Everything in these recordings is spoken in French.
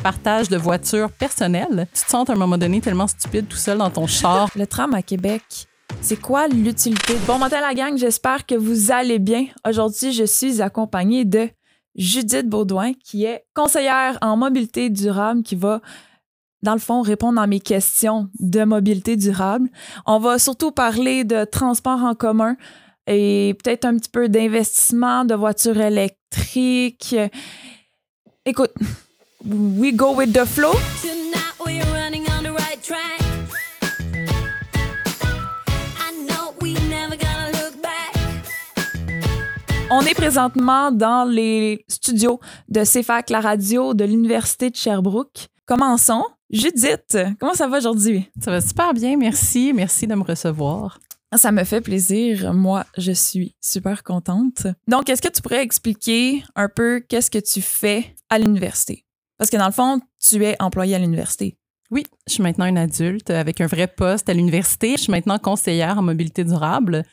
partage de voitures personnelles. Tu te sens à un moment donné tellement stupide tout seul dans ton char. Le tram à Québec, c'est quoi l'utilité? Bon matin la gang, j'espère que vous allez bien. Aujourd'hui, je suis accompagnée de Judith Baudouin, qui est conseillère en mobilité durable, qui va dans le fond, répondre à mes questions de mobilité durable. On va surtout parler de transport en commun et peut-être un petit peu d'investissement, de voitures électriques. Écoute, we go with the flow. On est présentement dans les studios de CFAC, la radio de l'Université de Sherbrooke. Commençons. Judith, comment ça va aujourd'hui? Ça va super bien, merci. Merci de me recevoir. Ça me fait plaisir. Moi, je suis super contente. Donc, est-ce que tu pourrais expliquer un peu qu'est-ce que tu fais à l'université? Parce que dans le fond, tu es employé à l'université. Oui, je suis maintenant une adulte avec un vrai poste à l'université. Je suis maintenant conseillère en mobilité durable.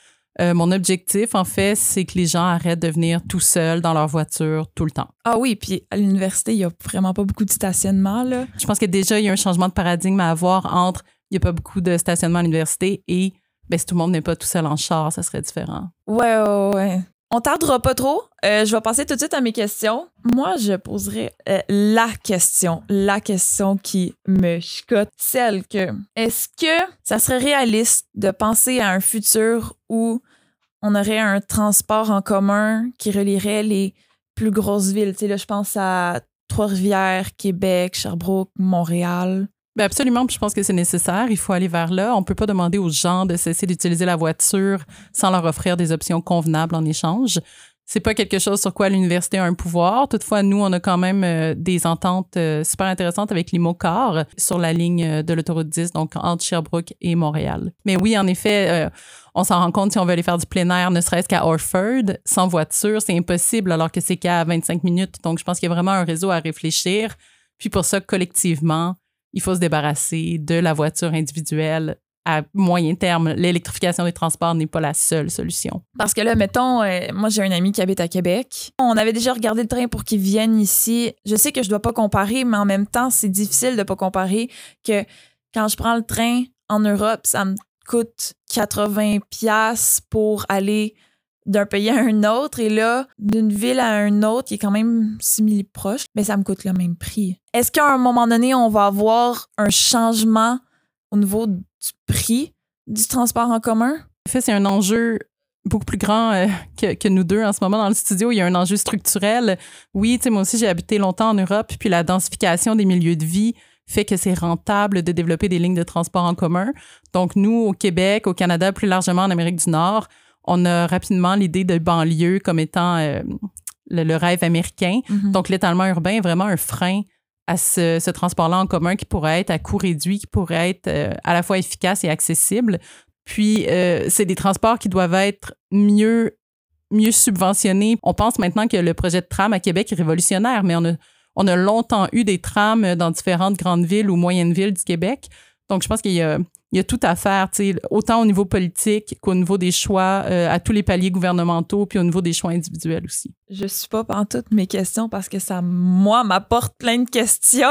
Euh, mon objectif, en fait, c'est que les gens arrêtent de venir tout seuls dans leur voiture tout le temps. Ah oui, puis à l'université, il n'y a vraiment pas beaucoup de stationnement. Là. Je pense que déjà, il y a un changement de paradigme à avoir entre il n'y a pas beaucoup de stationnement à l'université et ben, si tout le monde n'est pas tout seul en char, ça serait différent. Ouais, ouais, ouais. On tardera pas trop. Euh, je vais passer tout de suite à mes questions. Moi, je poserai euh, la question, la question qui me chicote, celle que est-ce que ça serait réaliste de penser à un futur où on aurait un transport en commun qui relierait les plus grosses villes? Tu sais, là, je pense à Trois-Rivières, Québec, Sherbrooke, Montréal. Ben absolument, je pense que c'est nécessaire. Il faut aller vers là. On peut pas demander aux gens de cesser d'utiliser la voiture sans leur offrir des options convenables en échange. C'est pas quelque chose sur quoi l'université a un pouvoir. Toutefois, nous, on a quand même euh, des ententes euh, super intéressantes avec l'IMOCAR sur la ligne euh, de l'autoroute 10, donc entre Sherbrooke et Montréal. Mais oui, en effet, on s'en rend compte si on veut aller faire du plein air, ne serait-ce qu'à Orford, sans voiture, c'est impossible alors que c'est qu'à 25 minutes. Donc, je pense qu'il y a vraiment un réseau à réfléchir. Puis pour ça, collectivement, il faut se débarrasser de la voiture individuelle à moyen terme, l'électrification des transports n'est pas la seule solution. Parce que là, mettons, euh, moi j'ai un ami qui habite à Québec. On avait déjà regardé le train pour qu'il vienne ici. Je sais que je dois pas comparer, mais en même temps, c'est difficile de pas comparer que quand je prends le train en Europe, ça me coûte 80 pièces pour aller d'un pays à un autre et là, d'une ville à un autre qui est quand même simili proche, mais ça me coûte le même prix. Est-ce qu'à un moment donné, on va avoir un changement au niveau du prix du transport en commun? En fait, c'est un enjeu beaucoup plus grand euh, que, nous deux en ce moment dans le studio. Il y a un enjeu structurel. Oui, moi aussi, j'ai habité longtemps en Europe, puis la densification des milieux de vie fait que c'est rentable de développer des lignes de transport en commun. Donc, nous, au Québec, au Canada, plus largement en Amérique du Nord, on a rapidement l'idée de banlieue comme étant euh, le, rêve américain. Mm-hmm. Donc, l'étalement urbain est vraiment un frein à ce, transport-là en commun qui pourrait être à coût réduit, qui pourrait être euh, à la fois efficace et accessible. Puis, euh, c'est des transports qui doivent être mieux, mieux subventionnés. On pense maintenant que le projet de tram à Québec est révolutionnaire, mais on a, on a longtemps eu des trams dans différentes grandes villes ou moyennes villes du Québec. Donc, je pense qu'il y a, il y a tout à faire, autant au niveau politique qu'au niveau des choix euh, à tous les paliers gouvernementaux, puis au niveau des choix individuels aussi. Je suis pas en toutes mes questions parce que ça, moi, m'apporte plein de questions.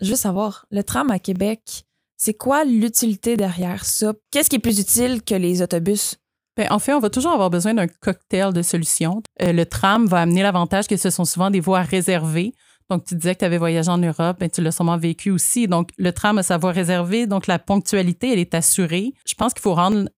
Je veux savoir, le tram à Québec, c'est quoi l'utilité derrière ça? Qu'est-ce qui est plus utile que les autobus? Ben, en fait, on va toujours avoir besoin d'un cocktail de solutions. Euh, le tram va amener l'avantage que ce sont souvent des voies réservées. Donc, tu disais que tu avais voyagé en Europe, mais tu l'as sûrement vécu aussi. Donc, le tram a sa voie réservée, donc la ponctualité, elle est assurée. Je pense qu'il faut rendre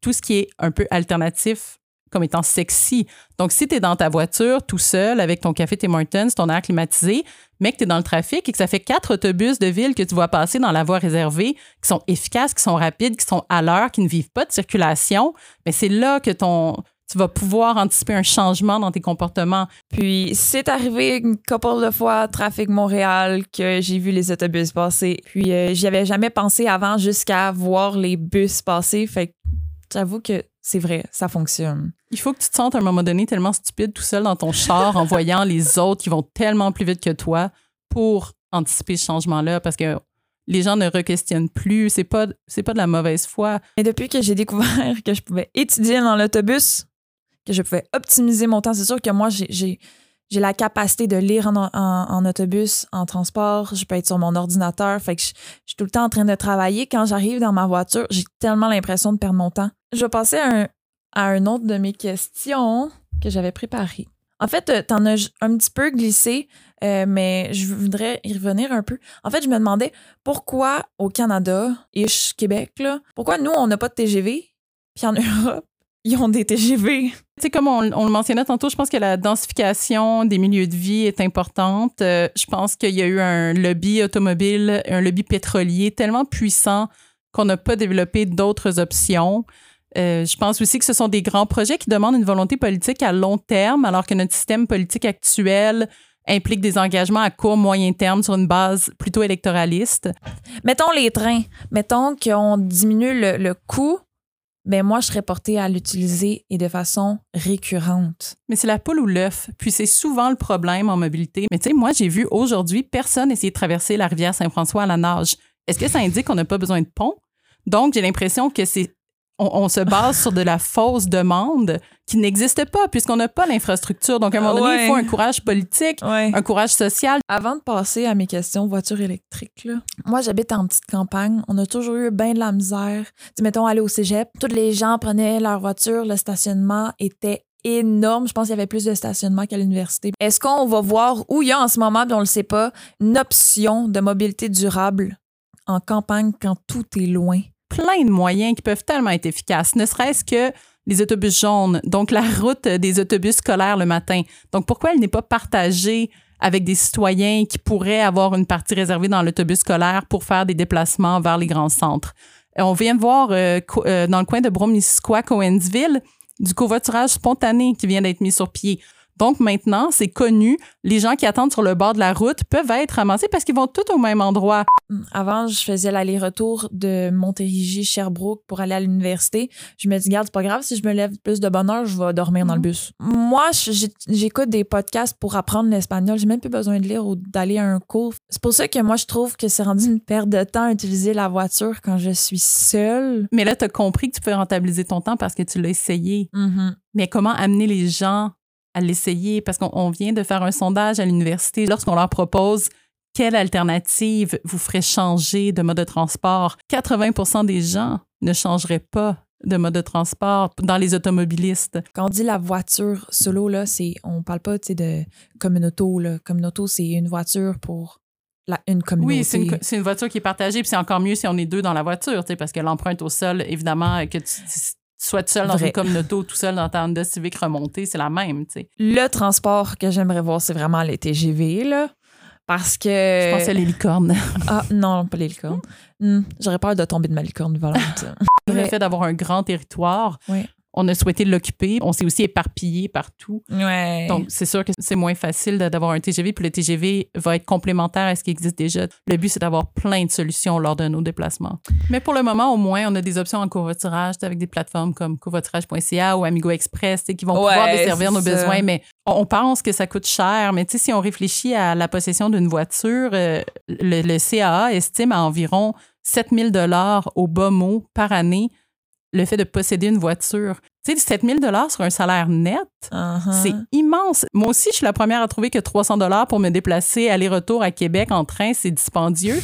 tout ce qui est un peu alternatif comme étant sexy. Donc, si tu es dans ta voiture tout seul avec ton café Tim Hortons, ton air climatisé, mais que tu es dans le trafic et que ça fait quatre autobus de ville que tu vois passer dans la voie réservée, qui sont efficaces, qui sont rapides, qui sont à l'heure, qui ne vivent pas de circulation, mais c'est là que ton, tu vas pouvoir anticiper un changement dans tes comportements. Puis c'est arrivé une couple de fois Trafic Montréal que j'ai vu les autobus passer. Puis euh, j'y avais jamais pensé avant jusqu'à voir les bus passer. Fait que j'avoue que c'est vrai, ça fonctionne. Il faut que tu te sentes à un moment donné tellement stupide tout seul dans ton char en voyant les autres qui vont tellement plus vite que toi pour anticiper ce changement-là parce que les gens ne re-questionnent plus. C'est pas, c'est pas de la mauvaise foi. Et depuis que j'ai découvert que je pouvais étudier dans l'autobus, que je pouvais optimiser mon temps. C'est sûr que moi, j'ai la capacité de lire en, en, autobus, en transport, je peux être sur mon ordinateur, fait que je, suis tout le temps en train de travailler. Quand j'arrive dans ma voiture, j'ai tellement l'impression de perdre mon temps. Je vais passer à un, autre de mes questions que j'avais préparées. En fait, euh, t'en as un petit peu glissé, euh, mais je voudrais y revenir un peu. En fait, je me demandais pourquoi au Canada, et Québec, là, pourquoi nous, on n'a pas de TGV, puis en Europe, ils ont des TGV. Tu comme on, le mentionnait tantôt, je pense que la densification des milieux de vie est importante. Euh, je pense qu'il y a eu un lobby automobile, un lobby pétrolier tellement puissant qu'on n'a pas développé d'autres options. Euh, je pense aussi que ce sont des grands projets qui demandent une volonté politique à long terme, alors que notre système politique actuel implique des engagements à court, moyen terme sur une base plutôt électoraliste. Mettons les trains. Mettons qu'on diminue le, coût. Ben moi, je serais portée à l'utiliser et de façon récurrente. Mais c'est la poule ou l'œuf. Puis c'est souvent le problème en mobilité. Mais tu sais, moi, j'ai vu aujourd'hui personne essayer de traverser la rivière Saint-François à la nage. Est-ce que ça indique qu'on n'a pas besoin de pont? Donc, j'ai l'impression que c'est on, se base sur de la fausse demande qui n'existe pas puisqu'on n'a pas l'infrastructure. Donc, à un moment donné, il faut un courage politique, un courage social. Avant de passer à mes questions voiture électrique, moi, j'habite en petite campagne. On a toujours eu bien de la misère. Tu mettons, aller au cégep, tous les gens prenaient leur voiture, le stationnement était énorme. Je pense qu'il y avait plus de stationnement qu'à l'université. Est-ce qu'on va voir où il y a en ce moment, puis on le sait pas, une option de mobilité durable en campagne quand tout est loin? Plein de moyens qui peuvent tellement être efficaces, ne serait-ce que les autobus jaunes, donc la route des autobus scolaires le matin. Donc pourquoi elle n'est pas partagée avec des citoyens qui pourraient avoir une partie réservée dans l'autobus scolaire pour faire des déplacements vers les grands centres? Euh, on vient de voir euh, euh, dans le coin de Bromisquois, Coensville, du covoiturage spontané qui vient d'être mis sur pied. Donc maintenant, c'est connu. Les gens qui attendent sur le bord de la route peuvent être ramassés parce qu'ils vont tous au même endroit. Mm, avant, je faisais l'aller-retour de Montérégie, Sherbrooke pour aller à l'université. Je me dis, garde, c'est pas grave, si je me lève plus de bonne heure, je vais dormir dans le mm. bus. Moi, j'écoute des podcasts pour apprendre l'espagnol. J'ai même plus besoin de lire ou d'aller à un cours. C'est pour ça que moi, je trouve que c'est rendu une perte de temps à utiliser la voiture quand je suis seule. Mais là, tu as compris que tu peux rentabiliser ton temps parce que tu l'as essayé. Mm-hmm. Mais comment amener les gens à l'essayer parce qu'on vient de faire un sondage à l'université. Lorsqu'on leur propose quelle alternative vous ferait changer de mode de transport, 80% des gens ne changeraient pas de mode de transport dans les automobilistes. Quand on dit la voiture solo, là, c'est, on parle pas de comme une auto. Là. Comme une auto, c'est une voiture pour la, une communauté. Oui, c'est une, une, voiture qui est partagée, puis c'est encore mieux si on est deux dans la voiture, parce que l'empreinte au sol, évidemment, que tu, soit tout seul dans une communauté ou tout seul dans ta Honda Civic remontée, c'est la même, tu sais. Le transport que j'aimerais voir, c'est vraiment les TGV, là. Parce que. Je pensais à les licornes. ah, non, pas les licornes. Hmm, j'aurais peur de tomber de ma licorne volante. le fait d'avoir un grand territoire, oui on a souhaité l'occuper. On s'est aussi éparpillé partout. Ouais. Donc, c'est sûr que c'est moins facile d'avoir un TGV. Puis le TGV va être complémentaire à ce qui existe déjà. Le but, c'est d'avoir plein de solutions lors de nos déplacements. Mais pour le moment, au moins, on a des options en covoiturage avec des plateformes comme covoiturage.ca ou Amigo Express qui vont pouvoir desservir nos besoins. Mais on pense que ça coûte cher. Mais si on réfléchit à la possession d'une voiture, euh, le, le CAA estime à environ 7000 dollars au bas mot par année le fait de posséder une voiture. Tu sais, 7000 dollars sur un salaire net, uh-huh. c'est immense. Moi aussi, je suis la première à trouver que 300 dollars pour me déplacer aller-retour à Québec en train, c'est dispendieux.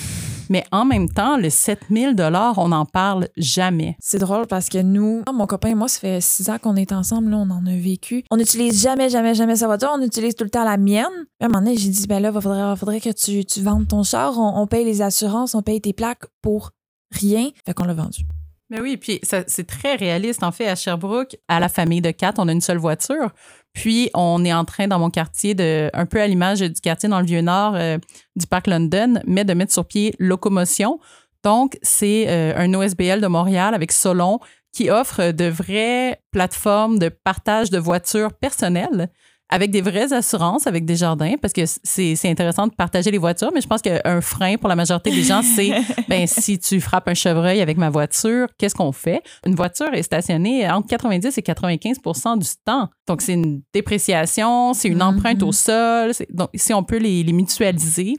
Mais en même temps, le 7000 dollars, on n'en parle jamais. C'est drôle parce que nous, mon copain et moi, ça fait six ans qu'on est ensemble, là, on en a vécu. On n'utilise jamais, jamais, jamais sa voiture. On utilise tout le temps la mienne. À un moment donné, j'ai dit, ben là, il faudrait, faudrait que tu, tu vendes ton char. On, on paye les assurances, on paye tes plaques pour rien. Fait qu'on l'a vendu. Mais oui, puis c'est très réaliste. En fait, à Sherbrooke, à la famille de quatre, on a une seule voiture. Puis, on est en train, dans mon quartier, de, un peu à l'image du quartier dans le Vieux-Nord euh, du parc London, mais de mettre sur pied Locomotion. Donc, c'est euh, un OSBL de Montréal avec Solon qui offre de vraies plateformes de partage de voitures personnelles avec des vraies assurances, avec des jardins, parce que c'est intéressant de partager les voitures, mais je pense qu'un frein pour la majorité des gens, c'est ben si tu frappes un chevreuil avec ma voiture, qu'est-ce qu'on fait? Une voiture est stationnée entre 90 et 95% du temps. Donc, c'est une dépréciation, c'est une empreinte au mm-hmm. sol. Donc, si on peut les, les mutualiser,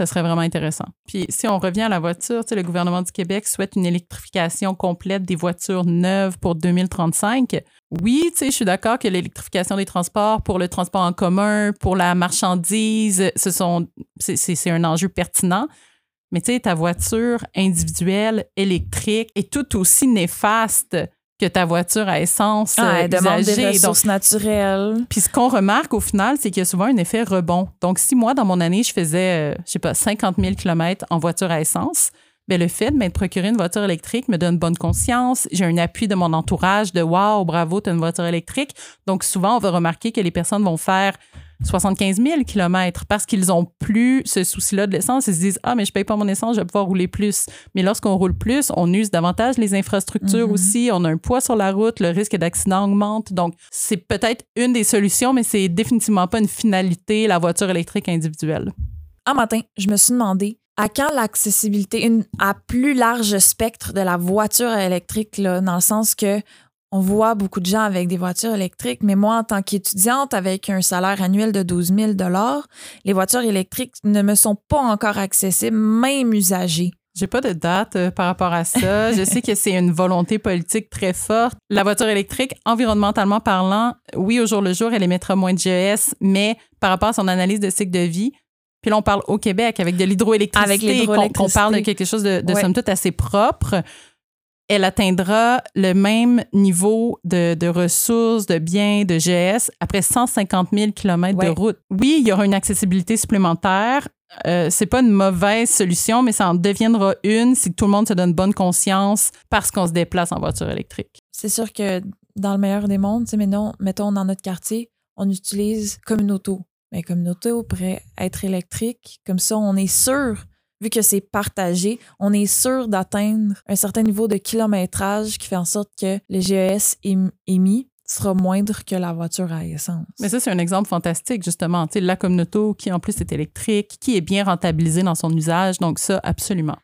Ça serait vraiment intéressant. Puis si on revient à la voiture, le gouvernement du Québec souhaite une électrification complète des voitures neuves pour 2035. Oui, je suis d'accord que l'électrification des transports pour le transport en commun, pour la marchandise, ce sont, c'est un enjeu pertinent. Mais tu sais, ta voiture individuelle électrique est tout aussi néfaste que ta voiture à essence ah, elle demande des ressources naturelles. Puis ce qu'on remarque au final, c'est qu'il y a souvent un effet rebond. Donc, si moi, dans mon année, je faisais, euh, je sais pas, 50 000 km en voiture à essence, bien, le fait de m'être procuré une voiture électrique me donne bonne conscience. J'ai un appui de mon entourage de « Wow, bravo, tu as une voiture électrique ». Donc, souvent, on va remarquer que les personnes vont faire 75 000 km parce qu'ils n'ont plus ce souci-là de l'essence. Ils se disent Ah, mais je ne paye pas mon essence, je vais pouvoir rouler plus. Mais lorsqu'on roule plus, on use davantage les infrastructures mm-hmm. aussi. On a un poids sur la route, le risque d'accident augmente. Donc, c'est peut-être une des solutions, mais c'est définitivement pas une finalité, la voiture électrique individuelle. Un matin, je me suis demandé à quand l'accessibilité à plus large spectre de la voiture électrique, là, dans le sens que on voit beaucoup de gens avec des voitures électriques, mais moi, en tant qu'étudiante avec un salaire annuel de 12 000 les voitures électriques ne me sont pas encore accessibles, même usagées. J'ai pas de date euh, par rapport à ça. Je sais que c'est une volonté politique très forte. La voiture électrique, environnementalement parlant, oui, au jour le jour, elle émettra moins de GES, mais par rapport à son analyse de cycle de vie, puis là, on parle au Québec avec de l'hydroélectricité, qu'on parle de quelque chose de, de somme toute assez propre elle atteindra le même niveau de, ressources, de biens, de GS après 150 000 km de route. Oui, il y aura une accessibilité supplémentaire. Euh, c'est pas une mauvaise solution, mais ça en deviendra une si tout le monde se donne bonne conscience parce qu'on se déplace en voiture électrique. C'est sûr que dans le meilleur des mondes, mais non, mettons dans notre quartier, on utilise comme une auto. Mais comme une auto pourrait être électrique, comme ça, on est sûr vu que c'est partagé, on est sûr d'atteindre un certain niveau de kilométrage qui fait en sorte que le GES émis sera moindre que la voiture à essence. Mais ça, c'est un exemple fantastique, justement. Tu sais, la communauté qui, en plus, est électrique, qui est bien rentabilisée dans son usage. Donc, ça, absolument.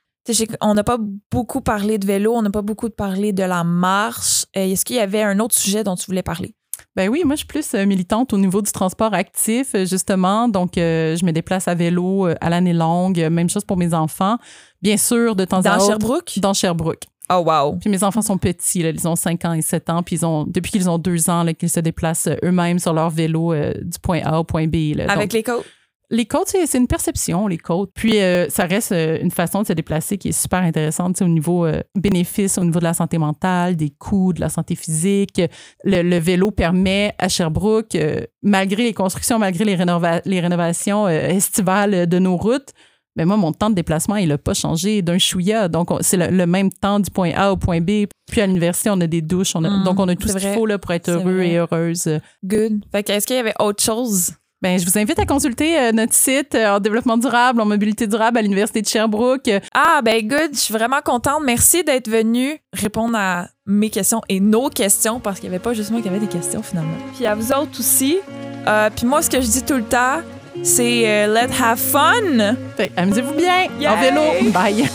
On n'a pas beaucoup parlé de vélo, on n'a pas beaucoup parlé de la marche. Euh, est-ce qu'il y avait un autre sujet dont tu voulais parler? Ben oui, moi, je suis plus euh, militante au niveau du transport actif, euh, justement. Donc, euh, je me déplace à vélo à l'année longue. Même chose pour mes enfants. Bien sûr, de temps à autre. Dans Sherbrooke? Dans Sherbrooke. Oh, wow. Puis mes enfants sont petits, là, ils ont 5 ans et 7 ans, puis ils ont, depuis qu'ils ont 2 ans, qu'ils se déplacent eux-mêmes sur leur vélo du point A au point B. Avec les côtes? Les côtes, c'est une perception, les côtes. Puis, euh, ça reste euh, une façon de se déplacer qui est super intéressante au niveau euh, bénéfice, au niveau de la santé mentale, des coûts, de la santé physique. Le, vélo permet à Sherbrooke, malgré les constructions, malgré les, les rénovations estivales de nos routes, mais moi, mon temps de déplacement, il n'a pas changé d'un chouïa. Donc, c'est le, même temps du point A au point B. Puis à l'université, on a des douches. Mm, donc, on a tout ce qu'il faut là, pour être heureux et heureuse. Good. Fait qu'est-ce qu'il y avait autre chose? Ben, je vous invite à consulter euh, notre site euh, en développement durable, en mobilité durable à l'Université de Sherbrooke. Ah, ben good, je suis vraiment contente. Merci d'être venu répondre à mes questions et nos questions parce qu'il n'y avait pas juste moi qui avait des questions finalement. Puis à vous autres aussi. Euh, puis moi, ce que je dis tout le temps, c'est let's have fun. Amusez-vous bien. En vélo. Bye.